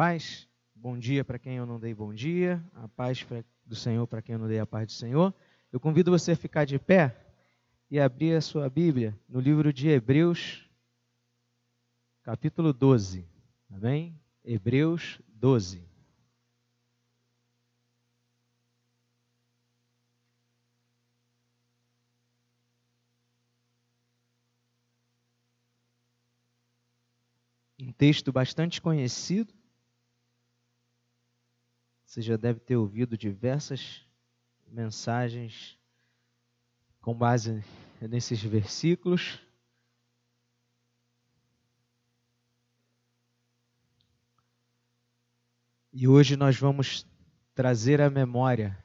paz. Bom dia para quem eu não dei bom dia. A paz do Senhor para quem eu não dei a paz do Senhor. Eu convido você a ficar de pé e abrir a sua Bíblia no livro de Hebreus, capítulo 12. Amém? Hebreus 12. Um texto bastante conhecido, você já deve ter ouvido diversas mensagens com base nesses versículos. E hoje nós vamos trazer à memória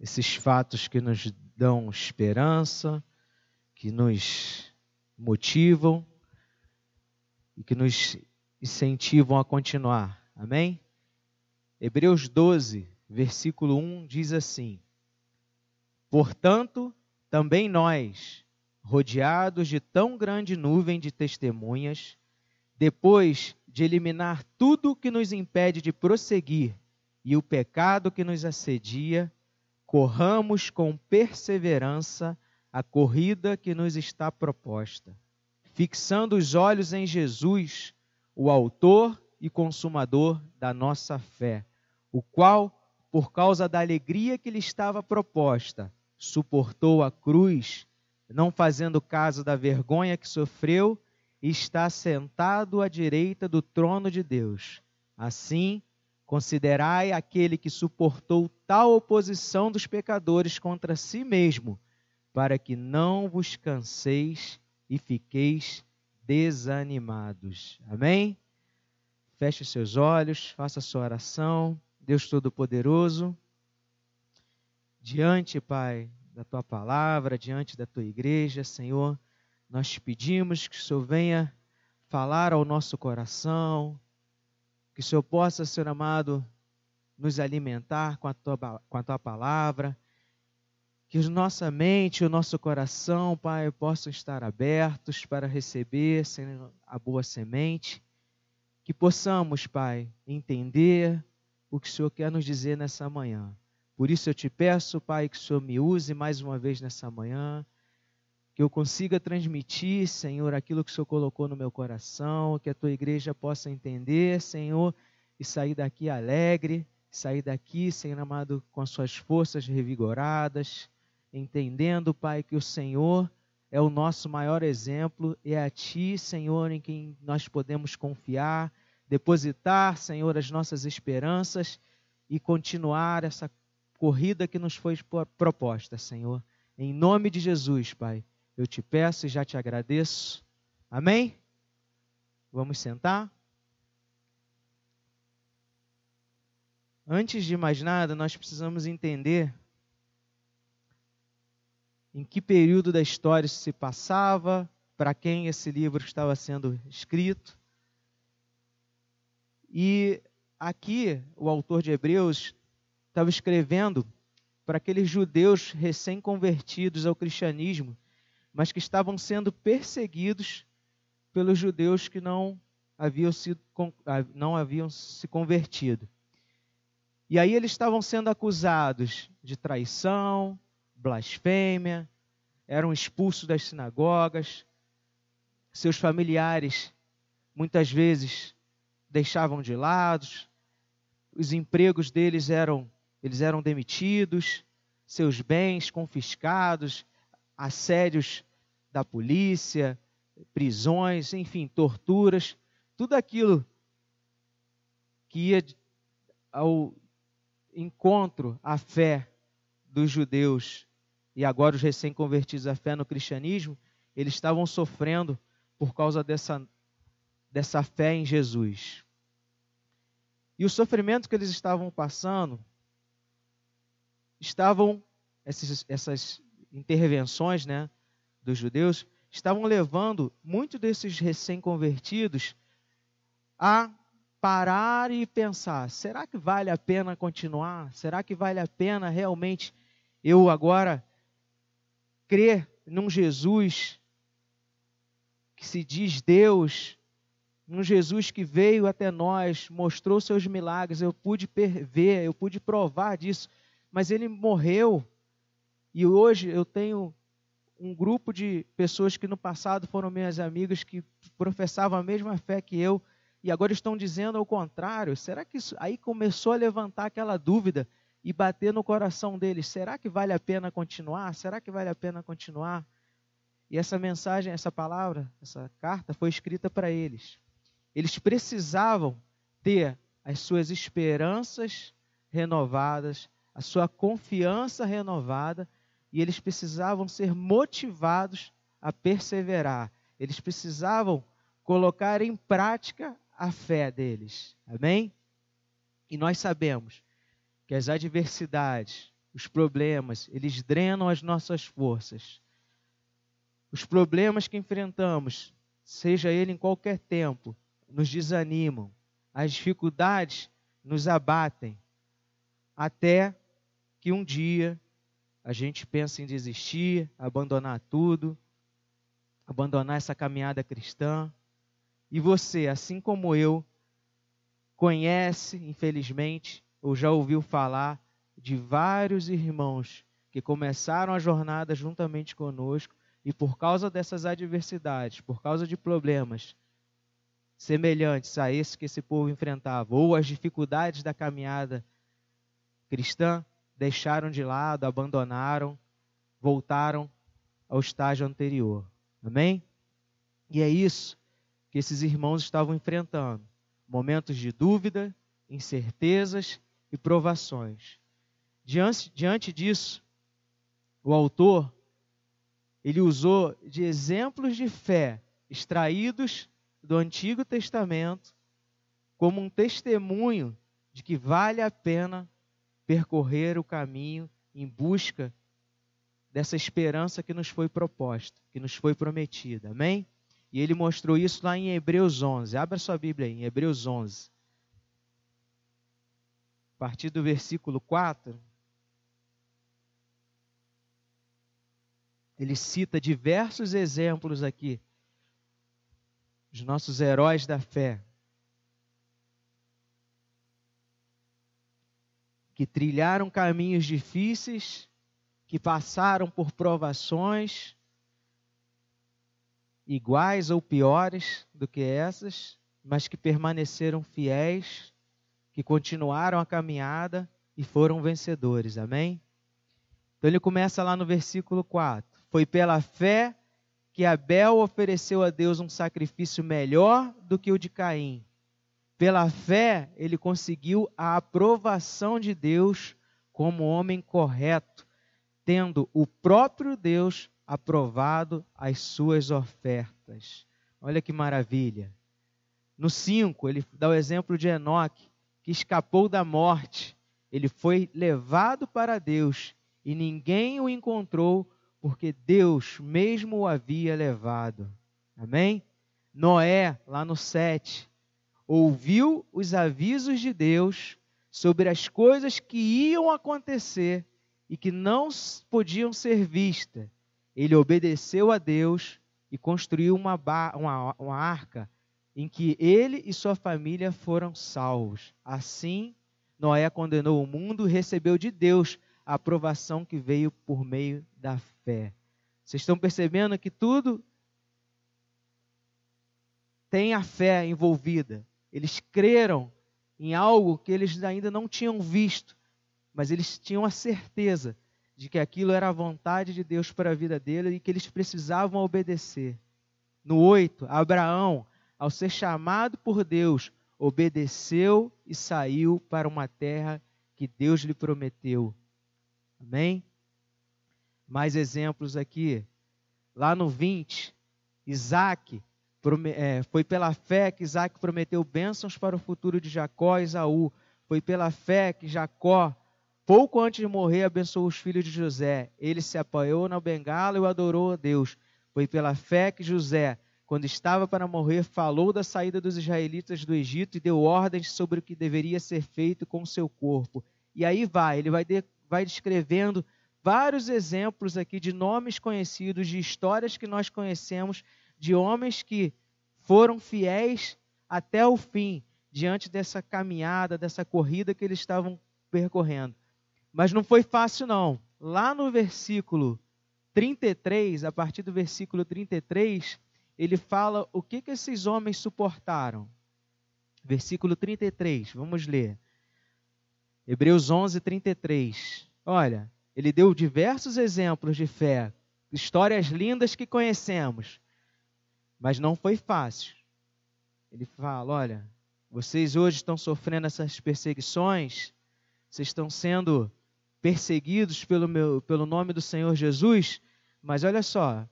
esses fatos que nos dão esperança, que nos motivam e que nos incentivam a continuar. Amém? Hebreus 12, versículo 1 diz assim: Portanto, também nós, rodeados de tão grande nuvem de testemunhas, depois de eliminar tudo que nos impede de prosseguir e o pecado que nos assedia, corramos com perseverança a corrida que nos está proposta, fixando os olhos em Jesus, o Autor e consumador da nossa fé, o qual, por causa da alegria que lhe estava proposta, suportou a cruz, não fazendo caso da vergonha que sofreu, e está sentado à direita do trono de Deus. Assim, considerai aquele que suportou tal oposição dos pecadores contra si mesmo, para que não vos canseis e fiqueis desanimados. Amém? Feche seus olhos, faça sua oração. Deus Todo-Poderoso, diante, Pai, da tua palavra, diante da tua igreja, Senhor, nós te pedimos que o Senhor venha falar ao nosso coração, que o Senhor possa, Senhor amado, nos alimentar com a tua, com a tua palavra, que a nossa mente e o nosso coração, Pai, possam estar abertos para receber, Senhor, a boa semente que possamos, Pai, entender o que o Senhor quer nos dizer nessa manhã. Por isso eu te peço, Pai, que o Senhor me use mais uma vez nessa manhã, que eu consiga transmitir, Senhor, aquilo que o Senhor colocou no meu coração, que a tua igreja possa entender, Senhor, e sair daqui alegre, sair daqui, Senhor amado, com as suas forças revigoradas, entendendo, Pai, que o Senhor é o nosso maior exemplo, é a Ti, Senhor, em quem nós podemos confiar, depositar, Senhor, as nossas esperanças e continuar essa corrida que nos foi proposta, Senhor. Em nome de Jesus, Pai, eu te peço e já te agradeço. Amém? Vamos sentar? Antes de mais nada, nós precisamos entender em que período da história se passava, para quem esse livro estava sendo escrito. E aqui o autor de Hebreus estava escrevendo para aqueles judeus recém-convertidos ao cristianismo, mas que estavam sendo perseguidos pelos judeus que não haviam, sido, ah, não haviam se convertido. E aí eles estavam sendo acusados de traição, blasfêmia, eram expulsos das sinagogas, seus familiares muitas vezes deixavam de lado, os empregos deles eram eles eram demitidos, seus bens confiscados, assédios da polícia, prisões, enfim, torturas, tudo aquilo que ia ao encontro à fé dos judeus e agora os recém-convertidos à fé no cristianismo, eles estavam sofrendo por causa dessa, dessa fé em Jesus. E o sofrimento que eles estavam passando, estavam, essas, essas intervenções né, dos judeus, estavam levando muitos desses recém-convertidos a parar e pensar: será que vale a pena continuar? Será que vale a pena realmente eu agora crer num Jesus que se diz Deus, um Jesus que veio até nós, mostrou seus milagres, eu pude ver, eu pude provar disso, mas ele morreu. E hoje eu tenho um grupo de pessoas que no passado foram minhas amigas que professavam a mesma fé que eu e agora estão dizendo ao contrário. Será que isso aí começou a levantar aquela dúvida e bater no coração deles? Será que vale a pena continuar? Será que vale a pena continuar? E essa mensagem, essa palavra, essa carta foi escrita para eles. Eles precisavam ter as suas esperanças renovadas, a sua confiança renovada e eles precisavam ser motivados a perseverar. Eles precisavam colocar em prática a fé deles. Amém? E nós sabemos que as adversidades, os problemas, eles drenam as nossas forças. Os problemas que enfrentamos, seja ele em qualquer tempo, nos desanimam. As dificuldades nos abatem. Até que um dia a gente pensa em desistir, abandonar tudo, abandonar essa caminhada cristã. E você, assim como eu, conhece, infelizmente, ou já ouviu falar de vários irmãos que começaram a jornada juntamente conosco e por causa dessas adversidades, por causa de problemas semelhantes a esse que esse povo enfrentava, ou as dificuldades da caminhada cristã, deixaram de lado, abandonaram, voltaram ao estágio anterior. Amém? E é isso que esses irmãos estavam enfrentando: momentos de dúvida, incertezas e provações. Diante, diante disso, o autor ele usou de exemplos de fé extraídos do Antigo Testamento como um testemunho de que vale a pena percorrer o caminho em busca dessa esperança que nos foi proposta, que nos foi prometida. Amém? E ele mostrou isso lá em Hebreus 11. Abra sua Bíblia aí, em Hebreus 11. A partir do versículo 4. Ele cita diversos exemplos aqui os nossos heróis da fé. que trilharam caminhos difíceis, que passaram por provações iguais ou piores do que essas, mas que permaneceram fiéis, que continuaram a caminhada e foram vencedores. Amém? Então ele começa lá no versículo 4. Foi pela fé que Abel ofereceu a Deus um sacrifício melhor do que o de Caim pela fé, ele conseguiu a aprovação de Deus como homem correto, tendo o próprio Deus aprovado as suas ofertas. Olha que maravilha. No 5, ele dá o exemplo de Enoque, que escapou da morte. Ele foi levado para Deus e ninguém o encontrou, porque Deus mesmo o havia levado. Amém? Noé, lá no 7, ouviu os avisos de Deus sobre as coisas que iam acontecer e que não podiam ser vistas. Ele obedeceu a Deus e construiu uma, uma, uma arca em que ele e sua família foram salvos. Assim, Noé condenou o mundo e recebeu de Deus a aprovação que veio por meio da fé. Vocês estão percebendo que tudo tem a fé envolvida. Eles creram em algo que eles ainda não tinham visto, mas eles tinham a certeza de que aquilo era a vontade de Deus para a vida dele e que eles precisavam obedecer. No 8, Abraão, ao ser chamado por Deus, obedeceu e saiu para uma terra que Deus lhe prometeu. Amém? Mais exemplos aqui. Lá no 20, Isaac é, foi pela fé que Isaac prometeu bênçãos para o futuro de Jacó e Esaú. Foi pela fé que Jacó, pouco antes de morrer, abençoou os filhos de José. Ele se apoiou na bengala e o adorou a Deus. Foi pela fé que José, quando estava para morrer, falou da saída dos israelitas do Egito e deu ordens sobre o que deveria ser feito com seu corpo. E aí vai, ele vai, de, vai descrevendo vários exemplos aqui de nomes conhecidos, de histórias que nós conhecemos de homens que foram fiéis até o fim, diante dessa caminhada, dessa corrida que eles estavam percorrendo. Mas não foi fácil, não. Lá no versículo 33, a partir do versículo 33, ele fala o que, que esses homens suportaram. Versículo 33, vamos ler. Hebreus 11, 33. Olha, ele deu diversos exemplos de fé, histórias lindas que conhecemos, mas não foi fácil. Ele fala: olha, vocês hoje estão sofrendo essas perseguições, vocês estão sendo perseguidos pelo, meu, pelo nome do Senhor Jesus, mas olha só,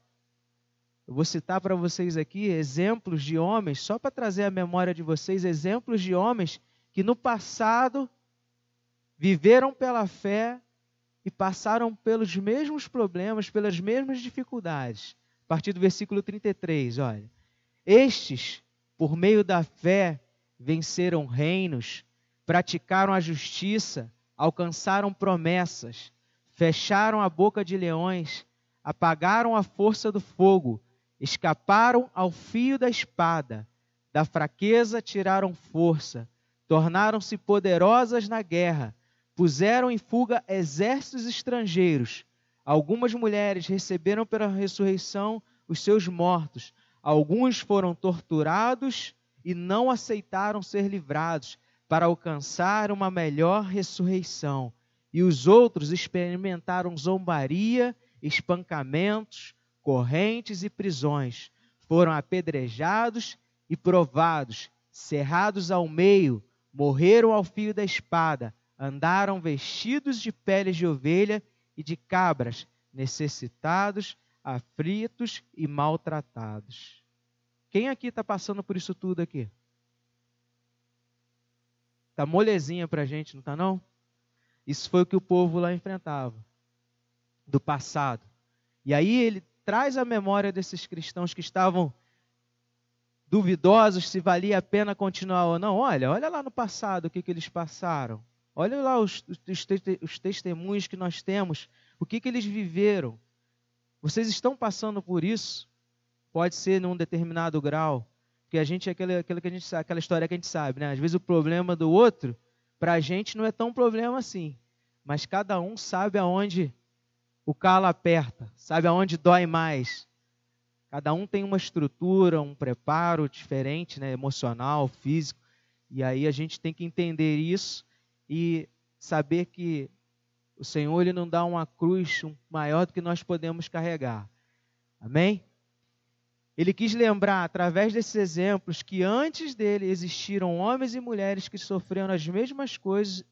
eu vou citar para vocês aqui exemplos de homens, só para trazer à memória de vocês, exemplos de homens que no passado viveram pela fé e passaram pelos mesmos problemas, pelas mesmas dificuldades. A partir do versículo 33, olha. Estes, por meio da fé, venceram reinos, praticaram a justiça, alcançaram promessas, fecharam a boca de leões, apagaram a força do fogo, escaparam ao fio da espada, da fraqueza tiraram força, tornaram-se poderosas na guerra, puseram em fuga exércitos estrangeiros. Algumas mulheres receberam pela ressurreição os seus mortos, alguns foram torturados e não aceitaram ser livrados para alcançar uma melhor ressurreição. E os outros experimentaram zombaria, espancamentos, correntes e prisões. Foram apedrejados e provados, cerrados ao meio, morreram ao fio da espada, andaram vestidos de peles de ovelha e de cabras, necessitados, aflitos e maltratados. Quem aqui está passando por isso tudo aqui? Está molezinha para a gente, não está não? Isso foi o que o povo lá enfrentava, do passado. E aí ele traz a memória desses cristãos que estavam duvidosos se valia a pena continuar ou não. Olha, olha lá no passado o que, que eles passaram. Olha lá os, os, os testemunhos que nós temos, o que, que eles viveram. Vocês estão passando por isso? Pode ser num determinado grau, porque a gente é aquela, aquela, que a gente, aquela história que a gente sabe, né? Às vezes o problema do outro, para a gente não é tão problema assim. Mas cada um sabe aonde o calo aperta, sabe aonde dói mais. Cada um tem uma estrutura, um preparo diferente, né, emocional, físico, e aí a gente tem que entender isso e saber que o Senhor ele não dá uma cruz maior do que nós podemos carregar. Amém? Ele quis lembrar, através desses exemplos, que antes dele existiram homens e mulheres que sofreram as mesmas coisas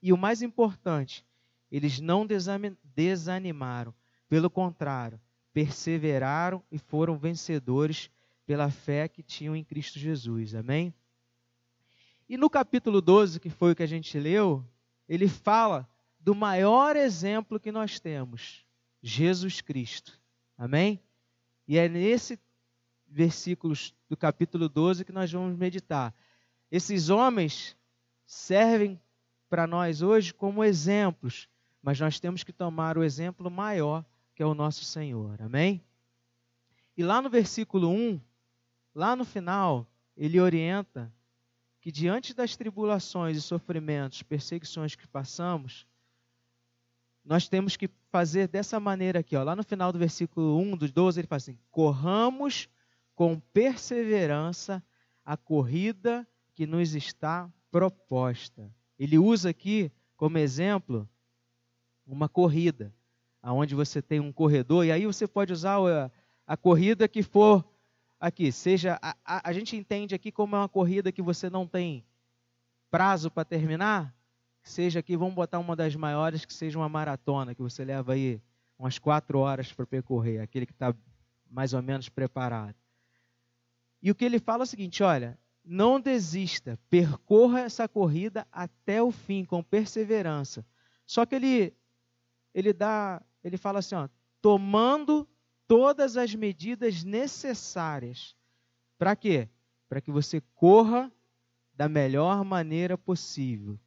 e, o mais importante, eles não desanimaram. Pelo contrário, perseveraram e foram vencedores pela fé que tinham em Cristo Jesus. Amém? E no capítulo 12, que foi o que a gente leu, ele fala do maior exemplo que nós temos, Jesus Cristo. Amém? E é nesse versículos do capítulo 12 que nós vamos meditar. Esses homens servem para nós hoje como exemplos mas nós temos que tomar o exemplo maior, que é o nosso Senhor. Amém? E lá no versículo 1, lá no final, ele orienta que diante das tribulações e sofrimentos, perseguições que passamos, nós temos que fazer dessa maneira aqui, ó. Lá no final do versículo 1 dos 12, ele fala assim: "Corramos com perseverança a corrida que nos está proposta". Ele usa aqui como exemplo uma corrida, aonde você tem um corredor, e aí você pode usar a, a corrida que for aqui, seja, a, a, a, gente entende aqui como é uma corrida que você não tem prazo para terminar, seja aqui, vamos botar uma das maiores, que seja uma maratona, que você leva aí umas quatro horas para percorrer, aquele que está mais ou menos preparado. E o que ele fala é o seguinte: olha, não desista, percorra essa corrida até o fim, com perseverança. Só que ele ele dá, ele fala assim, ó, tomando todas as medidas necessárias. Para quê? Para que você corra da melhor maneira possível.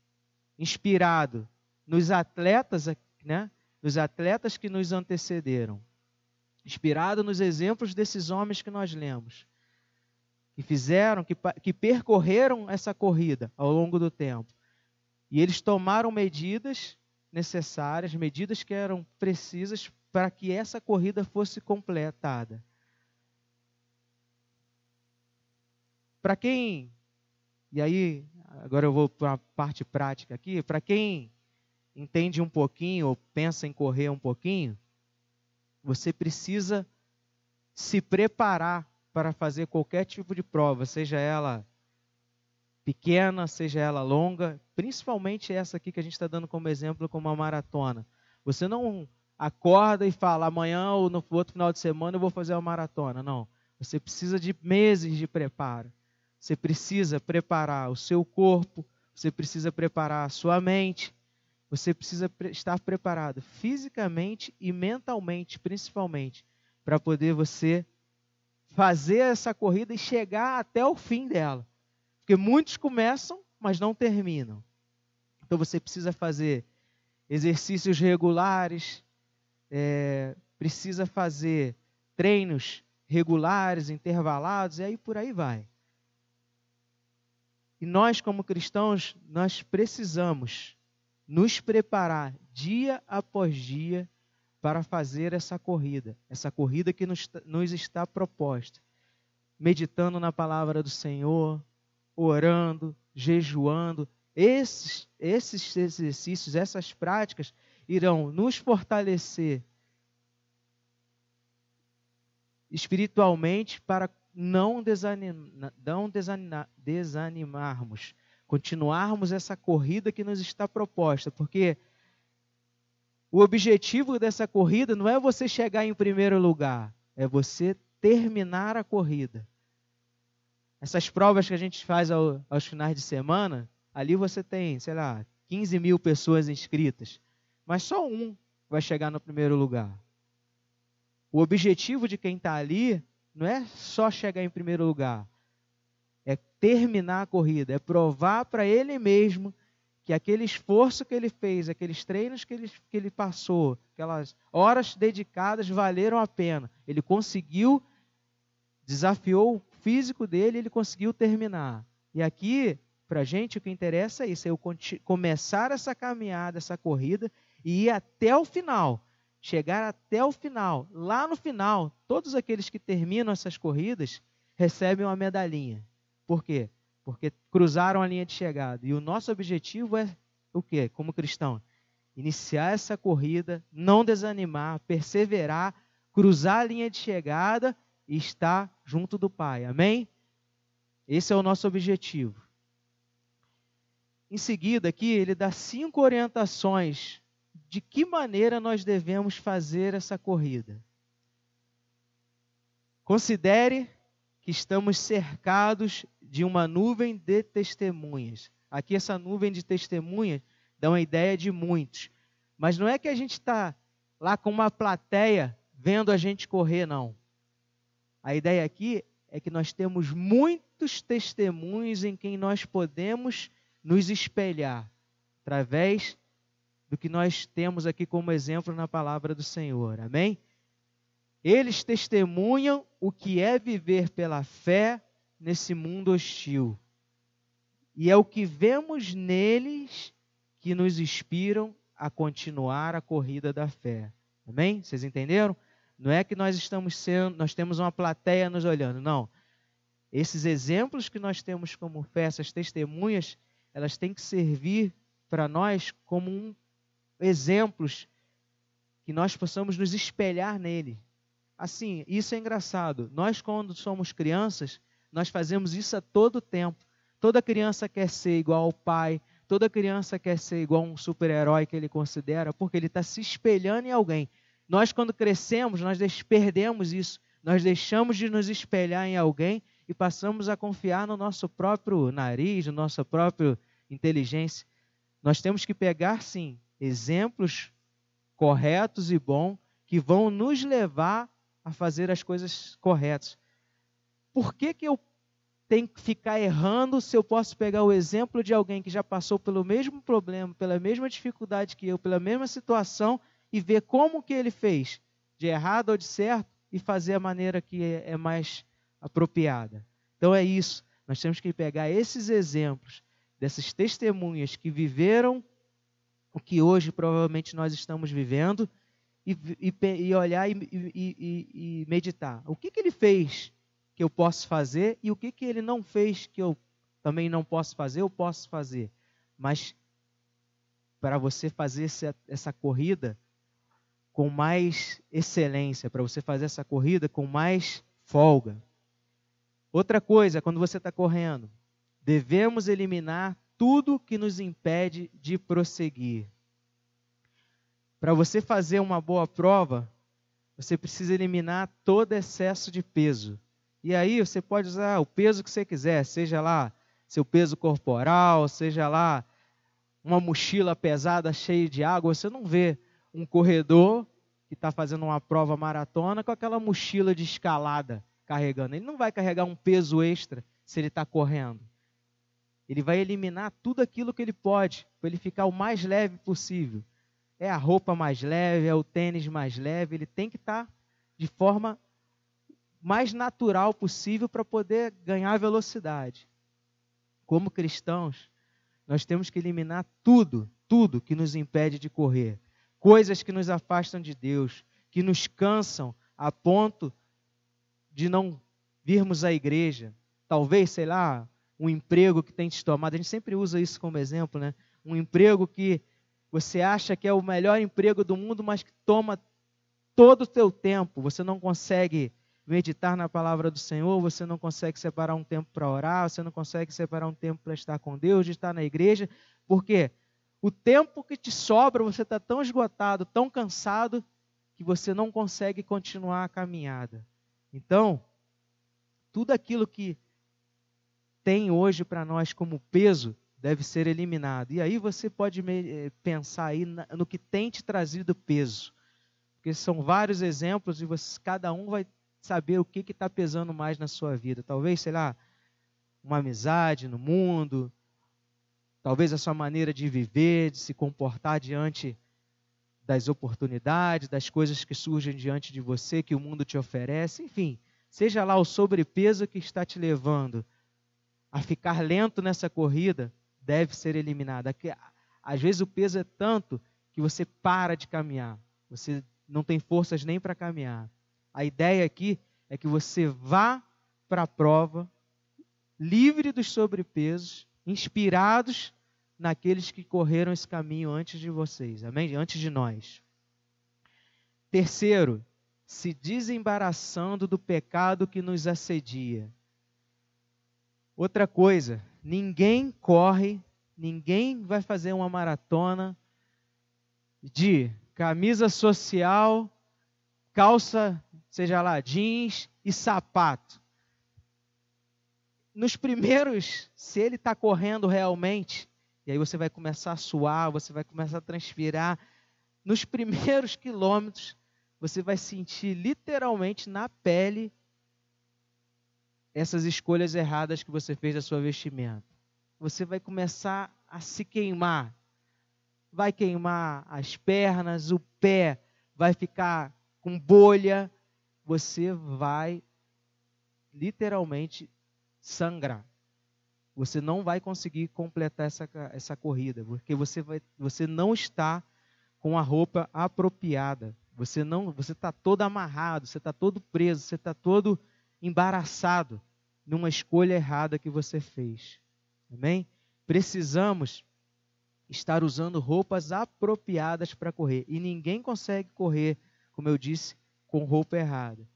Inspirado nos atletas, né? Nos atletas que nos antecederam. Inspirado nos exemplos desses homens que nós lemos. que fizeram, que, que percorreram essa corrida ao longo do tempo. E eles tomaram medidas necessárias, medidas que eram precisas para que essa corrida fosse completada. Para quem, e aí agora eu vou para a parte prática aqui, para quem entende um pouquinho ou pensa em correr um pouquinho, você precisa se preparar para fazer qualquer tipo de prova, seja ela pequena, seja ela longa, principalmente essa aqui que a gente está dando como exemplo, como uma maratona. Você não acorda e fala, amanhã ou no outro final de semana eu vou fazer uma maratona. Não. Você precisa de meses de preparo. Você precisa preparar o seu corpo, você precisa preparar a sua mente, você precisa estar preparado fisicamente e mentalmente, principalmente, para poder você fazer essa corrida e chegar até o fim dela. Porque muitos começam, mas não terminam. Então você precisa fazer exercícios regulares, é, precisa fazer treinos regulares, intervalados, e aí por aí vai. E nós, como cristãos, nós precisamos nos preparar dia após dia para fazer essa corrida, essa corrida que nos, nos está proposta, meditando na palavra do Senhor, orando, jejuando. Esses, esses exercícios, essas práticas irão nos fortalecer espiritualmente para não, desanima, não desanima, desanimarmos, continuarmos essa corrida que nos está proposta, porque o objetivo dessa corrida não é você chegar em primeiro lugar, é você terminar a corrida. Essas provas que a gente faz ao, aos finais de semana, ali você tem, sei lá, 15 mil pessoas inscritas, mas só um vai chegar no primeiro lugar. O objetivo de quem está ali não é só chegar em primeiro lugar, é terminar a corrida, é provar para ele mesmo que aquele esforço que ele fez, aqueles treinos que ele, que ele passou, aquelas horas dedicadas valeram a pena. Ele conseguiu, desafiou físico dele, ele conseguiu terminar. E aqui, para a gente, o que interessa é isso: é eu começar essa caminhada, essa corrida, e ir até o final. Chegar até o final. Lá no final, todos aqueles que terminam essas corridas recebem uma medalhinha. Por quê? Porque cruzaram a linha de chegada. E o nosso objetivo é o quê? Como cristão? Iniciar essa corrida, não desanimar, perseverar, cruzar a linha de chegada e está junto do Pai. Amém? Esse é o nosso objetivo. Em seguida, aqui, ele dá cinco orientações de que maneira nós devemos fazer essa corrida. Considere que estamos cercados de uma nuvem de testemunhas. Aqui, essa nuvem de testemunhas dá uma ideia de muitos. Mas não é que a gente está lá com uma plateia vendo a gente correr, não. A ideia aqui é que nós temos muitos testemunhos em quem nós podemos nos espelhar, através do que nós temos aqui como exemplo na palavra do Senhor. Amém? Eles testemunham o que é viver pela fé nesse mundo hostil. E é o que vemos neles que nos inspiram a continuar a corrida da fé. Amém? Vocês entenderam? Não é que nós estamos sendo, nós temos uma plateia nos olhando, não. Esses exemplos que nós temos como fé, essas testemunhas, elas têm que servir para nós como um, exemplos que nós possamos nos espelhar nele. Assim, isso é engraçado. Nós, quando somos crianças, nós fazemos isso a todo tempo. Toda criança quer ser igual ao pai, toda criança quer ser igual a um super-herói que ele considera, porque ele está se espelhando em alguém. Nós, quando crescemos, nós perdemos isso. Nós deixamos de nos espelhar em alguém e passamos a confiar no nosso próprio nariz, no nossa própria inteligência. Nós temos que pegar, sim, exemplos corretos e bons que vão nos levar a fazer as coisas corretas. Por que, que eu tenho que ficar errando se eu posso pegar o exemplo de alguém que já passou pelo mesmo problema, pela mesma dificuldade que eu, pela mesma situação e ver como que ele fez, de errado ou de certo, e fazer a maneira que é, é mais apropriada. Então é isso. Nós temos que pegar esses exemplos, dessas testemunhas que viveram o que hoje provavelmente nós estamos vivendo, e, e, e olhar e, e, meditar. O que, que ele fez que eu posso fazer e o que, que ele não fez que eu também não posso fazer, eu posso fazer. Mas para você fazer essa, essa corrida com mais excelência, para você fazer essa corrida com mais folga. Outra coisa, quando você está correndo, devemos eliminar tudo que nos impede de prosseguir. Para você fazer uma boa prova, você precisa eliminar todo excesso de peso. E aí você pode usar o peso que você quiser, seja lá seu peso corporal, seja lá uma mochila pesada cheia de água. Você não vê um corredor que está fazendo uma prova maratona com aquela mochila de escalada carregando. Ele não vai carregar um peso extra se ele está correndo. Ele vai eliminar tudo aquilo que ele pode para ele ficar o mais leve possível é a roupa mais leve, é o tênis mais leve, ele tem que estar tá de forma mais natural possível para poder ganhar velocidade. Como cristãos, nós temos que eliminar tudo, tudo que nos impede de correr. Coisas que nos afastam de Deus, que nos cansam a ponto de não virmos à igreja. Talvez, sei lá, um emprego que tem te tomado. A gente sempre usa isso como exemplo, né? Um emprego que você acha que é o melhor emprego do mundo, mas que toma todo o teu tempo. Você não consegue meditar na palavra do Senhor, você não consegue separar um tempo para orar, você não consegue separar um tempo para estar com Deus, de estar na igreja, porque o tempo que te sobra, você está tão esgotado, tão cansado, que você não consegue continuar a caminhada. Então, tudo aquilo que tem hoje para nós como peso, deve ser eliminado. E aí você pode eh, pensar aí no que tem te trazido peso. Porque são vários exemplos e você, cada um vai saber o que está pesando mais na sua vida. Talvez, sei lá, uma amizade no mundo, talvez a sua maneira de viver, de se comportar diante das oportunidades, das coisas que surgem diante de você, que o mundo te oferece, enfim, seja lá o sobrepeso que está te levando a ficar lento nessa corrida, deve ser eliminada. Às vezes o peso é tanto que você para de caminhar. Você não tem forças nem para caminhar. A ideia aqui é que você vá para a prova livre dos sobrepesos, inspirados naqueles que correram esse caminho antes de vocês, amém? Antes de nós. Terceiro, se desembaraçando do pecado que nos assedia. Outra coisa, ninguém corre, ninguém vai fazer uma maratona de camisa social, calça, seja lá, jeans e sapato. Nos primeiros, se ele está correndo realmente, e aí você vai começar a suar, você vai começar a transpirar, nos primeiros quilômetros, você vai sentir literalmente na pele essas escolhas erradas que você fez da sua vestimenta. Você vai começar a se queimar. Vai queimar as pernas, o pé vai ficar com bolha. Você vai literalmente sangrar. Você não vai conseguir completar essa, essa corrida, porque você, vai, você não está com a roupa apropriada. Você não, você está todo amarrado, você está todo preso, você está todo embaraçado numa escolha errada que você fez. Amém? Precisamos estar usando roupas apropriadas para correr. E ninguém consegue correr, como eu disse, com roupa errada.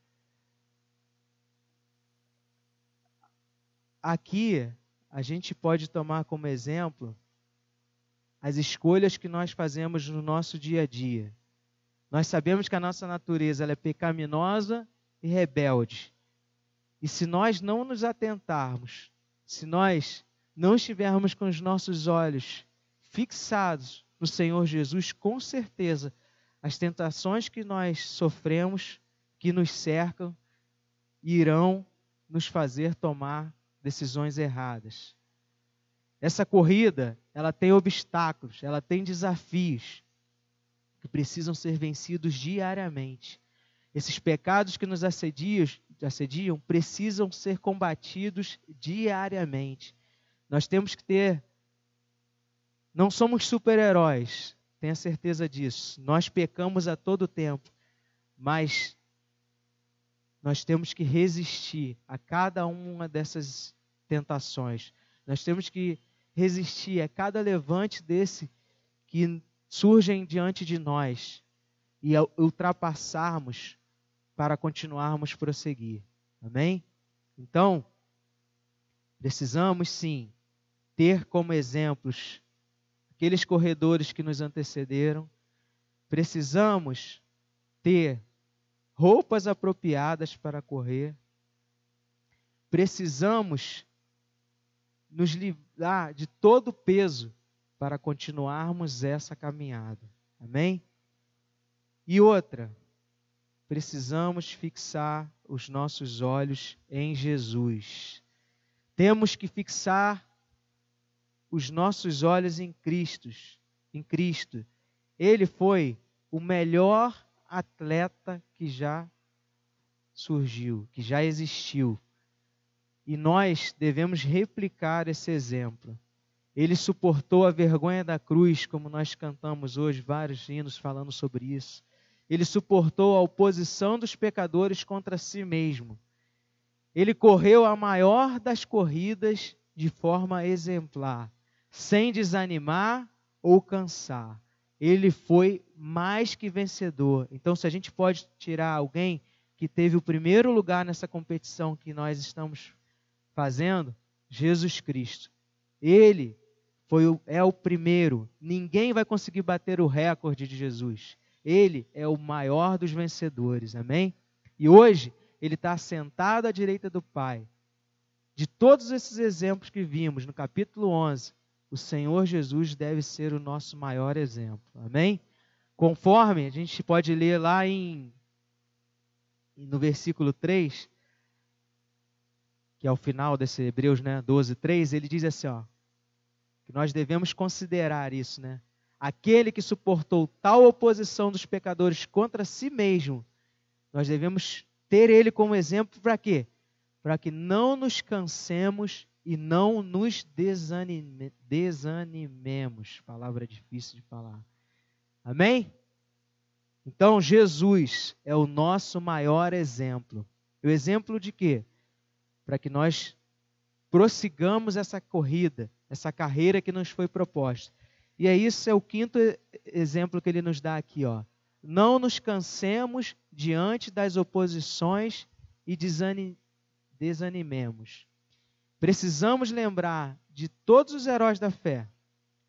Aqui, a gente pode tomar como exemplo as escolhas que nós fazemos no nosso dia a dia. Nós sabemos que a nossa natureza é pecaminosa e rebelde. E se nós não nos atentarmos, se nós não estivermos com os nossos olhos fixados no Senhor Jesus, com certeza as tentações que nós sofremos, que nos cercam, irão nos fazer tomar decisões erradas. Essa corrida, ela tem obstáculos, ela tem desafios que precisam ser vencidos diariamente. Esses pecados que nos assediam, assediam precisam ser combatidos diariamente. Nós temos que ter. Não somos super-heróis, tenha certeza disso. Nós pecamos a todo tempo, mas nós temos que resistir a cada uma dessas tentações. Nós temos que resistir a cada levante desse que surgem diante de nós e ultrapassarmos para continuarmos prosseguir. Amém? Então, precisamos sim ter como exemplos aqueles corredores que nos antecederam. Precisamos ter roupas apropriadas para correr. Precisamos nos livrar de todo o peso para continuarmos essa caminhada. Amém? E outra, precisamos fixar os nossos olhos em Jesus. Temos que fixar os nossos olhos em Cristo, em Cristo. Ele foi o melhor atleta que já surgiu, que já existiu. E nós devemos replicar esse exemplo. Ele suportou a vergonha da cruz, como nós cantamos hoje vários hinos falando sobre isso. Ele suportou a oposição dos pecadores contra si mesmo. Ele correu a maior das corridas de forma exemplar, sem desanimar ou cansar. Ele foi mais que vencedor. Então, se a gente pode tirar alguém que teve o primeiro lugar nessa competição que nós estamos fazendo, Jesus Cristo. Ele foi o, é o primeiro. Ninguém vai conseguir bater o recorde de Jesus. Ele é o maior dos vencedores. Amém? E hoje ele está sentado à direita do Pai. De todos esses exemplos que vimos no capítulo 11, o Senhor Jesus deve ser o nosso maior exemplo. Amém? Conforme a gente pode ler lá em no versículo 3, que é o final desse Hebreus né, 12, 3, ele diz assim, ó, que nós devemos considerar isso, né? aquele que suportou tal oposição dos pecadores contra si mesmo, nós devemos ter ele como exemplo para quê? Para que não nos cansemos e não nos desanime, desanimemos. Palavra difícil de falar. Amém? Então, Jesus é o nosso maior exemplo. O exemplo de quê? Para que nós prossigamos essa corrida, essa carreira que nos foi proposta. E é isso, é o quinto exemplo que ele nos dá aqui, ó. Não nos cansemos diante das oposições e desanimemos. Precisamos lembrar de todos os heróis da fé,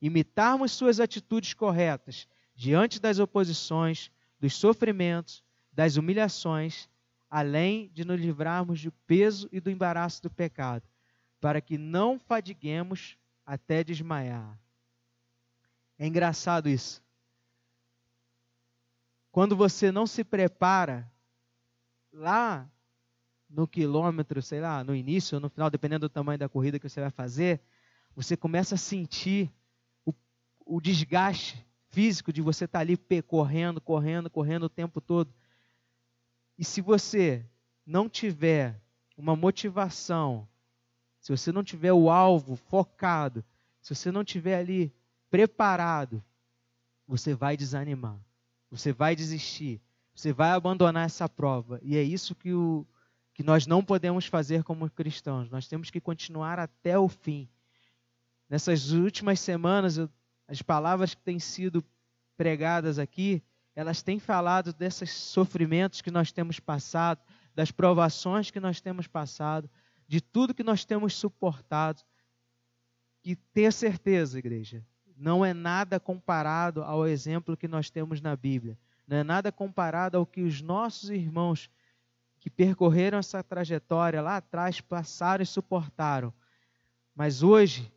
imitarmos suas atitudes corretas diante das oposições, dos sofrimentos, das humilhações, além de nos livrarmos do peso e do embaraço do pecado, para que não fadiguemos até desmaiar. É engraçado isso. Quando você não se prepara, lá no quilômetro, sei lá, no início ou no final, dependendo do tamanho da corrida que você vai fazer, você começa a sentir o, o desgaste físico de você estar ali correndo, correndo, correndo o tempo todo. E se você não tiver uma motivação, se você não tiver o alvo focado, se você não tiver ali preparado, você vai desanimar, você vai desistir, você vai abandonar essa prova. E é isso que, o, que nós não podemos fazer como cristãos. Nós temos que continuar até o fim. Nessas últimas semanas, as palavras que têm sido pregadas aqui, elas têm falado desses sofrimentos que nós temos passado, das provações que nós temos passado, de tudo que nós temos suportado. E ter certeza, igreja, não é nada comparado ao exemplo que nós temos na Bíblia. Não é nada comparado ao que os nossos irmãos que percorreram essa trajetória lá atrás passaram e suportaram. Mas hoje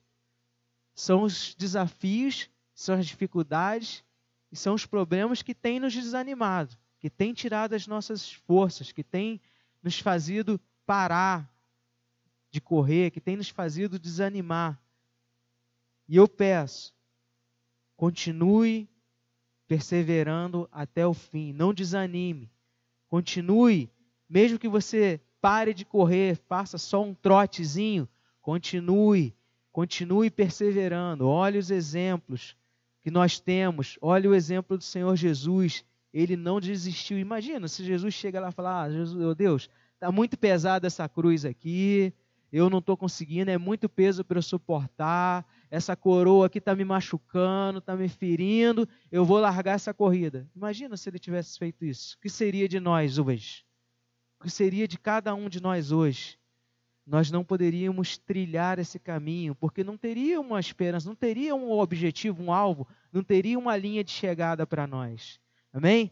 são os desafios, são as dificuldades e são os problemas que têm nos desanimado, que têm tirado as nossas forças, que têm nos fazido parar de correr, que têm nos fazido desanimar. E eu peço Continue perseverando até o fim, não desanime. Continue, mesmo que você pare de correr, faça só um trotezinho, continue, continue perseverando. Olhe os exemplos que nós temos, olhe o exemplo do Senhor Jesus. Ele não desistiu. Imagina se Jesus chega lá e fala: ah, Jesus, meu Deus, está muito pesada essa cruz aqui, eu não estou conseguindo, é muito peso para eu suportar, essa coroa aqui está me machucando, está me ferindo, eu vou largar essa corrida. Imagina se ele tivesse feito isso. O que seria de nós hoje? O que seria de cada um de nós hoje? Nós não poderíamos trilhar esse caminho, porque não teria uma esperança, não teria um objetivo, um alvo, não teria uma linha de chegada para nós. Amém?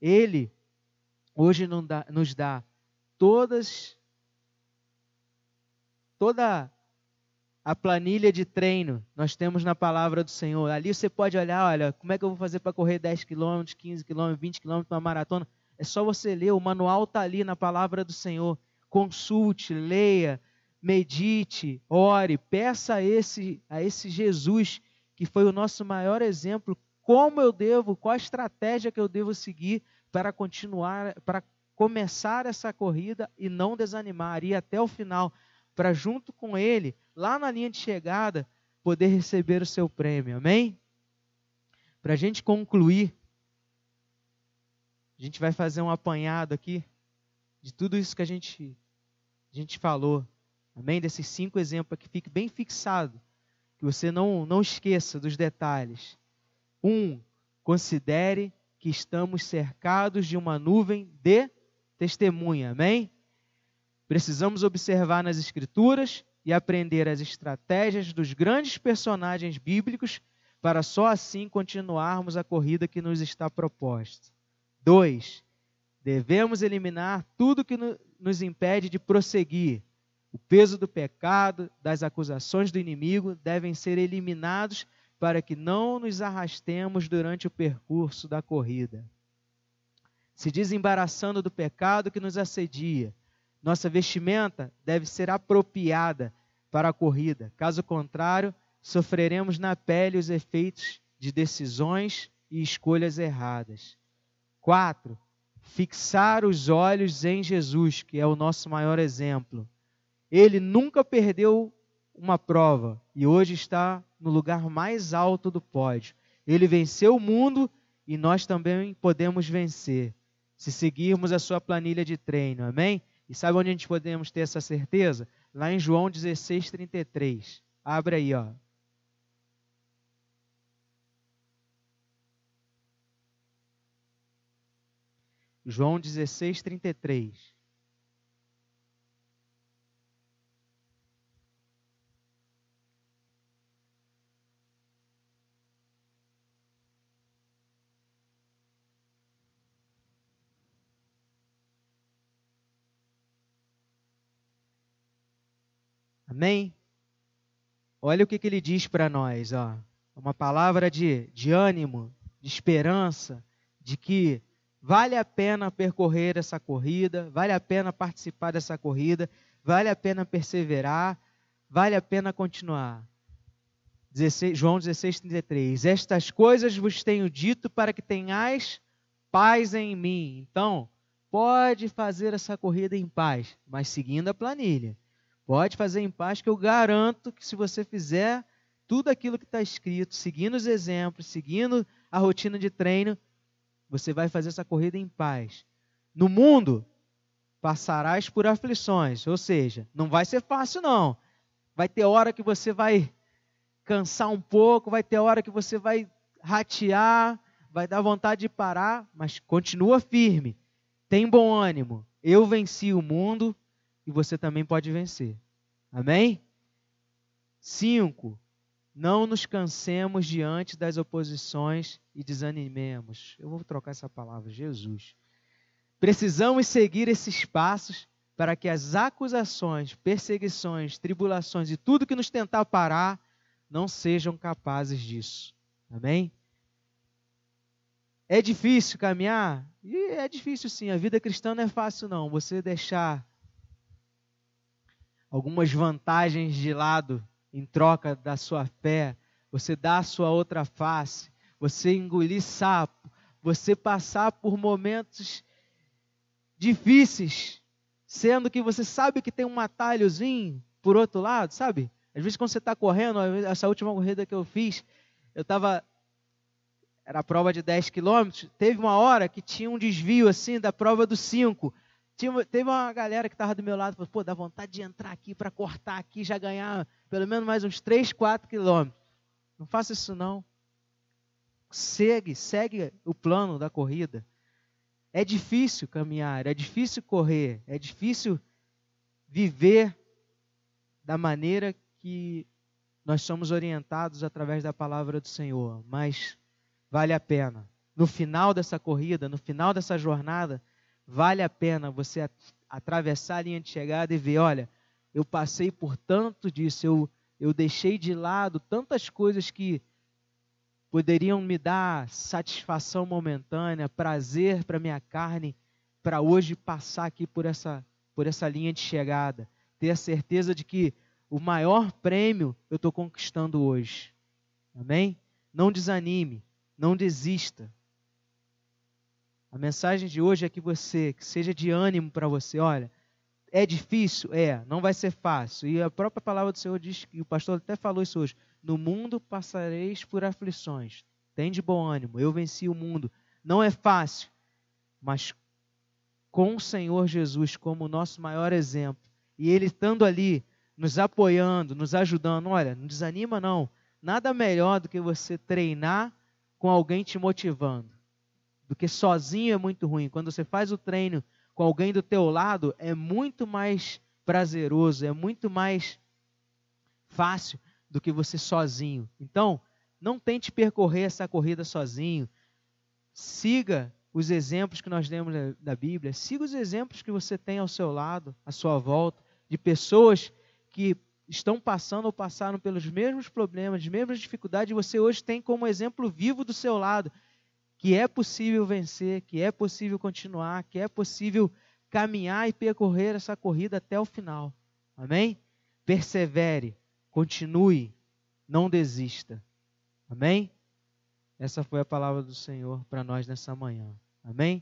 Ele hoje nos dá todas toda a planilha de treino nós temos na palavra do Senhor. Ali você pode olhar, olha, como é que eu vou fazer para correr 10 km, 15 km, 20 km uma maratona? É só você ler, o manual está ali na palavra do Senhor. Consulte, leia, medite, ore, peça a esse, a esse Jesus que foi o nosso maior exemplo, como eu devo, qual a estratégia que eu devo seguir para continuar, para começar essa corrida e não desanimar, ir até o final, para junto com ele, lá na linha de chegada, poder receber o seu prêmio. Amém? Para a gente concluir, a gente vai fazer um apanhado aqui de tudo isso que a gente, a gente falou. Amém? Desses cinco exemplos aqui, fique bem fixado. Que você não, não esqueça dos detalhes. Um, considere que estamos cercados de uma nuvem de testemunha. Amém? Precisamos observar nas Escrituras e aprender as estratégias dos grandes personagens bíblicos para só assim continuarmos a corrida que nos está proposta. 2. Devemos eliminar tudo que nos impede de prosseguir. O peso do pecado, das acusações do inimigo devem ser eliminados para que não nos arrastemos durante o percurso da corrida. Se desembaraçando do pecado que nos assedia, nossa vestimenta deve ser apropriada para a corrida. Caso contrário, sofreremos na pele os efeitos de decisões e escolhas erradas. 4. Fixar os olhos em Jesus, que é o nosso maior exemplo. Ele nunca perdeu uma prova e hoje está no lugar mais alto do pódio. Ele venceu o mundo e nós também podemos vencer, se seguirmos a sua planilha de treino. Amém? E sabe onde a gente podemos ter essa certeza? Lá em João 16, 33. Abre aí, ó. João 16, 33. Amém? Olha o que, que ele diz para nós, ó. Uma palavra de, de ânimo, de esperança, de que vale a pena percorrer essa corrida, vale a pena participar dessa corrida, vale a pena perseverar, vale a pena continuar. 16, João 16, 33. Estas coisas vos tenho dito para que tenhais paz em mim. Então, pode fazer essa corrida em paz, mas seguindo a planilha. Pode fazer em paz, que eu garanto que se você fizer tudo aquilo que está escrito, seguindo os exemplos, seguindo a rotina de treino, você vai fazer essa corrida em paz. No mundo, passarás por aflições, ou seja, não vai ser fácil não. Vai ter hora que você vai cansar um pouco, vai ter hora que você vai ratear, vai dar vontade de parar, mas continua firme. Tem bom ânimo. Eu venci o mundo, e você também pode vencer. Amém? Cinco, não nos cansemos diante das oposições e desanimemos. Eu vou trocar essa palavra, Jesus. Precisamos seguir esses passos para que as acusações, perseguições, tribulações e tudo que nos tentar parar não sejam capazes disso. Amém? É difícil caminhar? E é difícil sim. A vida cristã não é fácil, não. Você deixar algumas vantagens de lado em troca da sua fé, você dá a sua outra face, você engolir sapo, você passar por momentos difíceis, sendo que você sabe que tem um atalhozinho por outro lado, sabe? Às vezes quando você está correndo, essa última corrida que eu fiz, eu estava era a prova de 10 quilômetros, teve uma hora que tinha um desvio assim da prova dos 5. Tinha, teve uma galera que estava do meu lado, falou, pô, dá vontade de entrar aqui para cortar aqui, já ganhar pelo menos mais uns 3, 4 quilômetros. Não faça isso não. Segue, segue o plano da corrida. É difícil caminhar, é difícil correr, é difícil viver da maneira que nós somos orientados através da palavra do Senhor, mas vale a pena. No final dessa corrida, no final dessa jornada, vale a pena você atravessar a linha de chegada e ver: olha, eu passei por tanto disso, eu, eu deixei de lado tantas coisas que poderiam me dar satisfação momentânea, prazer para minha carne, para hoje passar aqui por essa, por essa linha de chegada. Ter a certeza de que o maior prêmio eu estou conquistando hoje. Amém? Não desanime. Não desista. A mensagem de hoje é que você, que seja de ânimo para você. Olha, é difícil? É, não vai ser fácil. E a própria palavra do Senhor diz, e o pastor até falou isso hoje: no mundo passareis por aflições. Tem de bom ânimo, eu venci o mundo. Não é fácil, mas com o Senhor Jesus como nosso maior exemplo, e Ele estando ali, nos apoiando, nos ajudando, olha, não desanima não. Nada melhor do que você treinar com alguém te motivando. Do que sozinho é muito ruim. Quando você faz o treino com alguém do teu lado, é muito mais prazeroso, é muito mais fácil do que você sozinho. Então, não tente percorrer essa corrida sozinho. Siga os exemplos que nós lemos da Bíblia, siga os exemplos que você tem ao seu lado, à sua volta, de pessoas que estão passando ou passaram pelos mesmos problemas, as mesmas dificuldades, você hoje tem como exemplo vivo do seu lado que é possível vencer, que é possível continuar, que é possível caminhar e percorrer essa corrida até o final. Amém? Persevere, continue, não desista. Amém? Essa foi a palavra do Senhor para nós nessa manhã. Amém?